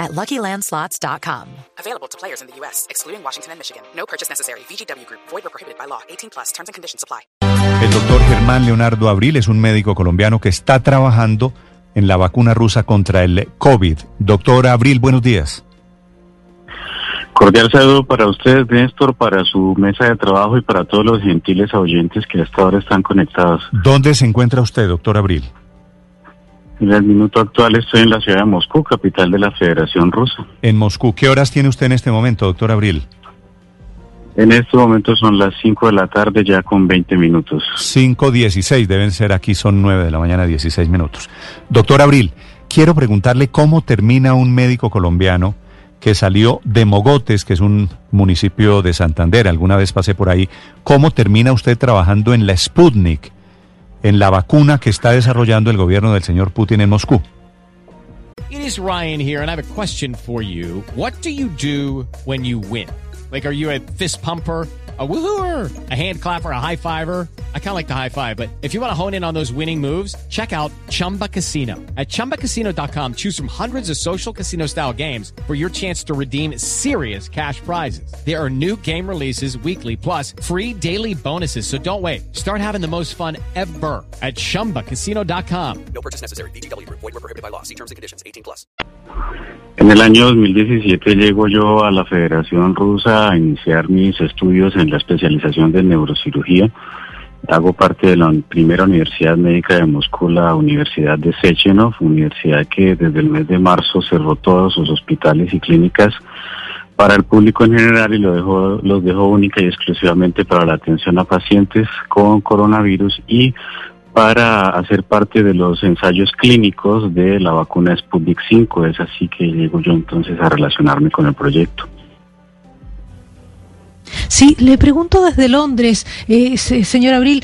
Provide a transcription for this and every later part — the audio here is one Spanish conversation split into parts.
at LuckyLandSlots.com. Available to players in the U.S., excluding Washington and Michigan. No purchase necessary. VGW Group. Void or prohibited by law. 18 plus. Terms and conditions apply. El doctor Germán Leonardo Abril es un médico colombiano que está trabajando en la vacuna rusa contra el COVID. Doctor Abril, buenos días. Cordial saludo para usted, Néstor, para su mesa de trabajo y para todos los gentiles oyentes que hasta ahora están conectados. ¿Dónde se encuentra usted, doctor Abril? En el minuto actual estoy en la ciudad de Moscú, capital de la Federación Rusa. En Moscú. ¿Qué horas tiene usted en este momento, doctor Abril? En este momento son las 5 de la tarde ya con 20 minutos. 5.16, deben ser aquí, son 9 de la mañana, 16 minutos. Doctor Abril, quiero preguntarle cómo termina un médico colombiano que salió de Mogotes, que es un municipio de Santander, alguna vez pasé por ahí, ¿cómo termina usted trabajando en la Sputnik, en la vacuna que está desarrollando el gobierno del señor Putin en Moscú? It is Ryan here, and I have a question for you. What do you do when you win? Like, are you a fist pumper? A woohooer, a hand clapper, a high fiver. I kind of like the high five, but if you want to hone in on those winning moves, check out Chumba Casino. At chumbacasino.com, choose from hundreds of social casino style games for your chance to redeem serious cash prizes. There are new game releases weekly, plus free daily bonuses. So don't wait. Start having the most fun ever at chumbacasino.com. No purchase necessary. VGW Group. Void or prohibited by law. See terms and conditions. 18 plus. En el año 2017 llego yo a la Federación Rusa a iniciar mis estudios en la especialización de neurocirugía. Hago parte de la primera Universidad Médica de Moscú, la Universidad de Sechenov, universidad que desde el mes de marzo cerró todos sus hospitales y clínicas para el público en general y lo dejó, los dejó única y exclusivamente para la atención a pacientes con coronavirus y para hacer parte de los ensayos clínicos de la vacuna Sputnik 5. Es así que llego yo entonces a relacionarme con el proyecto. Sí, le pregunto desde Londres, eh, se- señor Abril,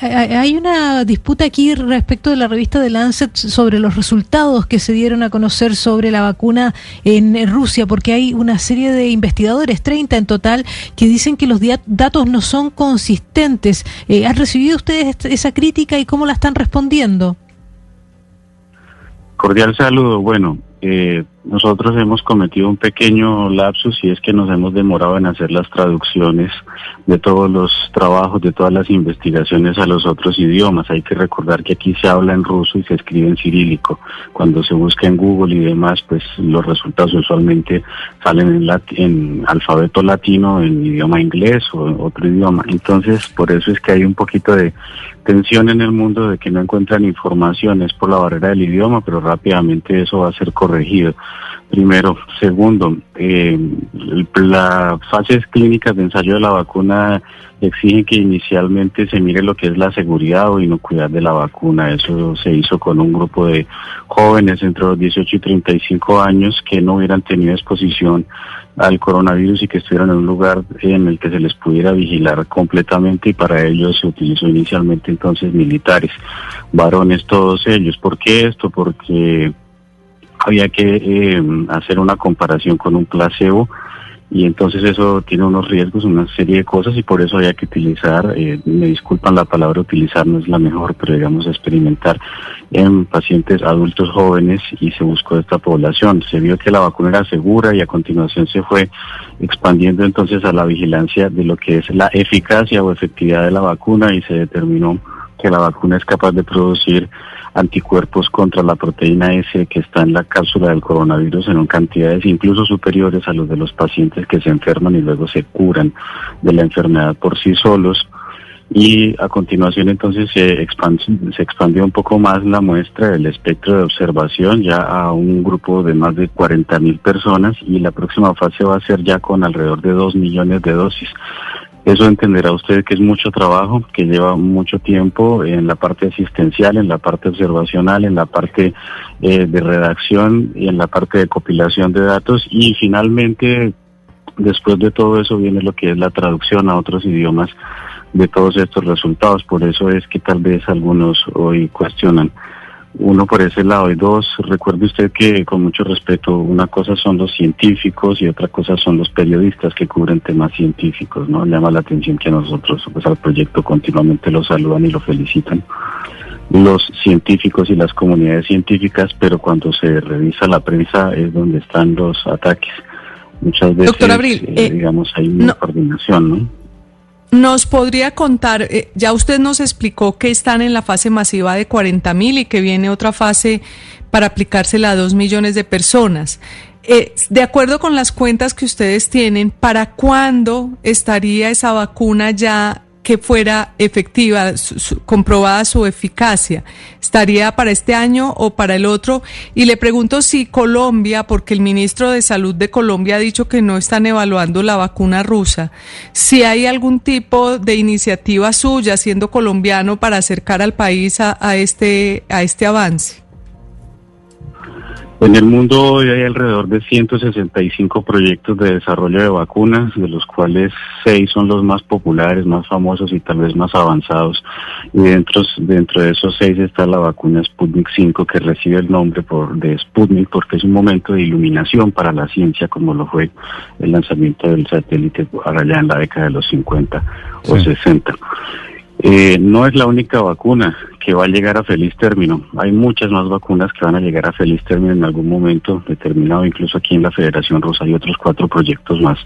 a- hay una disputa aquí respecto de la revista de Lancet sobre los resultados que se dieron a conocer sobre la vacuna en eh, Rusia, porque hay una serie de investigadores, 30 en total, que dicen que los datos no son consistentes. Eh, ¿Han recibido ustedes esa crítica y cómo la están respondiendo? Cordial saludo. Bueno, eh, nosotros hemos cometido un pequeño lapsus y es que nos hemos demorado en hacer las traducciones de todos los trabajos, de todas las investigaciones a los otros idiomas. Hay que recordar que aquí se habla en ruso y se escribe en cirílico. Cuando se busca en Google y demás, pues los resultados usualmente salen en, en alfabeto latino, en idioma inglés o en otro idioma. Entonces, por eso es que hay un poquito de tensión en el mundo de que no encuentran información, es por la barrera del idioma, pero rápidamente eso va a ser corregido. Primero. Segundo, eh, las fases clínicas de ensayo de la vacuna exigen que inicialmente se mire lo que es la seguridad o inocuidad de la vacuna. Eso se hizo con un grupo de jóvenes entre los 18 y 35 años que no hubieran tenido exposición al coronavirus y que estuvieran en un lugar en el que se les pudiera vigilar completamente y para ello se utilizó inicialmente entonces militares, varones todos ellos. ¿Por qué esto? Porque había que eh, hacer una comparación con un placebo y entonces eso tiene unos riesgos, una serie de cosas y por eso había que utilizar, eh, me disculpan la palabra utilizar no es la mejor, pero digamos experimentar en pacientes adultos jóvenes y se buscó esta población. Se vio que la vacuna era segura y a continuación se fue expandiendo entonces a la vigilancia de lo que es la eficacia o efectividad de la vacuna y se determinó que la vacuna es capaz de producir anticuerpos contra la proteína S que está en la cápsula del coronavirus en cantidades incluso superiores a los de los pacientes que se enferman y luego se curan de la enfermedad por sí solos. Y a continuación entonces se, expand- se expandió un poco más la muestra del espectro de observación ya a un grupo de más de 40 mil personas y la próxima fase va a ser ya con alrededor de 2 millones de dosis. Eso entenderá usted que es mucho trabajo, que lleva mucho tiempo en la parte asistencial, en la parte observacional, en la parte eh, de redacción y en la parte de compilación de datos y finalmente después de todo eso viene lo que es la traducción a otros idiomas de todos estos resultados. Por eso es que tal vez algunos hoy cuestionan. Uno por ese lado y dos, recuerde usted que con mucho respeto, una cosa son los científicos y otra cosa son los periodistas que cubren temas científicos, ¿no? Llama la atención que a nosotros, pues al proyecto continuamente lo saludan y lo felicitan los científicos y las comunidades científicas, pero cuando se revisa la prensa es donde están los ataques. Muchas veces, Abril, eh, eh, digamos, hay una no- coordinación, ¿no? ¿Nos podría contar, eh, ya usted nos explicó que están en la fase masiva de 40 mil y que viene otra fase para aplicársela a 2 millones de personas? Eh, de acuerdo con las cuentas que ustedes tienen, ¿para cuándo estaría esa vacuna ya que fuera efectiva, comprobada su eficacia? ¿Estaría para este año o para el otro? Y le pregunto si Colombia, porque el ministro de Salud de Colombia ha dicho que no están evaluando la vacuna rusa, si hay algún tipo de iniciativa suya siendo colombiano para acercar al país a este, a este avance. En el mundo hoy hay alrededor de 165 proyectos de desarrollo de vacunas, de los cuales seis son los más populares, más famosos y tal vez más avanzados. Y dentro, dentro de esos seis está la vacuna Sputnik 5, que recibe el nombre por, de Sputnik porque es un momento de iluminación para la ciencia, como lo fue el lanzamiento del satélite allá en la década de los 50 o Sí. 60. Eh, no es la única vacuna que va a llegar a feliz término. Hay muchas más vacunas que van a llegar a feliz término en algún momento determinado, incluso aquí en la Federación Rusa hay otros cuatro proyectos más.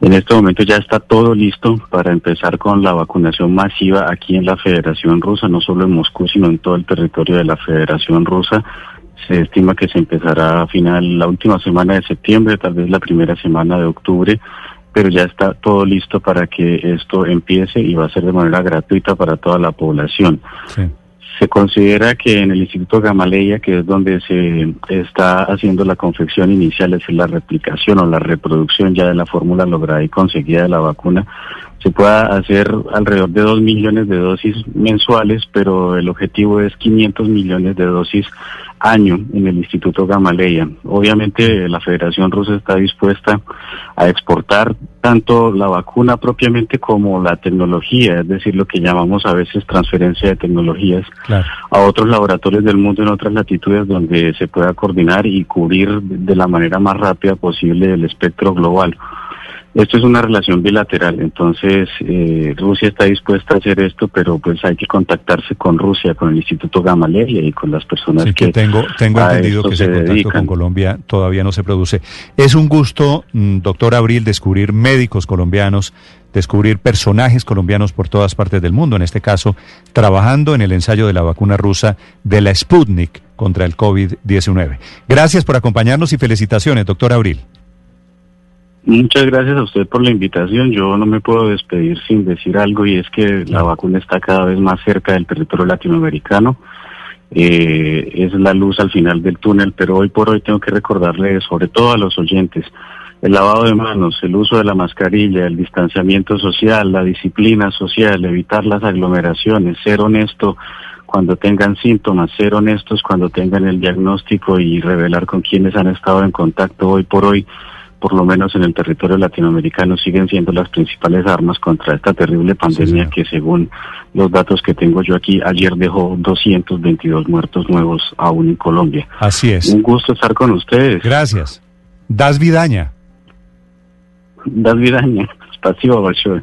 En este momento ya está todo listo para empezar con la vacunación masiva aquí en la Federación Rusa, no solo en Moscú, sino en todo el territorio de la Federación Rusa. Se estima que se empezará a final la última semana de septiembre, tal vez la primera semana de octubre, pero ya está todo listo para que esto empiece y va a ser de manera gratuita para toda la población. Sí. Se considera que en el Instituto Gamaleya, que es donde se está haciendo la confección inicial, es decir, la replicación o la reproducción ya de la fórmula lograda y conseguida de la vacuna, se pueda hacer alrededor de 2 millones de dosis mensuales, pero el objetivo es 500 millones de dosis año en el Instituto Gamaleya. Obviamente la Federación Rusa está dispuesta a exportar tanto la vacuna propiamente como la tecnología, es decir, lo que llamamos a veces transferencia de tecnologías Claro. a otros laboratorios del mundo en otras latitudes donde se pueda coordinar y cubrir de la manera más rápida posible el espectro global. Esto es una relación bilateral, entonces eh, Rusia está dispuesta a hacer esto, pero pues hay que contactarse con Rusia, con el Instituto Gamaleya y con las personas Sí, que que tengo, tengo a entendido que se ese contacto dedican. con Colombia todavía no se produce. Es un gusto, mm, doctor Abril, descubrir médicos colombianos, descubrir personajes colombianos por todas partes del mundo, en este caso, trabajando en el ensayo de la vacuna rusa de la Sputnik contra el COVID-19. Gracias por acompañarnos y felicitaciones, doctor Abril. Muchas gracias a usted por la invitación. Yo no me puedo despedir sin decir algo y es que la vacuna está cada vez más cerca del territorio latinoamericano. Eh, es la luz al final del túnel, pero hoy por hoy tengo que recordarle, sobre todo a los oyentes, el lavado de manos, el uso de la mascarilla, el distanciamiento social, la disciplina social, evitar las aglomeraciones, ser honesto cuando tengan síntomas, ser honestos cuando tengan el diagnóstico y revelar con quienes han estado en contacto hoy por hoy por lo menos en el territorio latinoamericano, siguen siendo las principales armas contra esta terrible pandemia que según los datos que tengo yo aquí, ayer dejó 222 muertos nuevos aún en Colombia. Así es. Un gusto estar con ustedes. Gracias. Das Vidaña. Das Vidaña. Pasivo, Bachoe.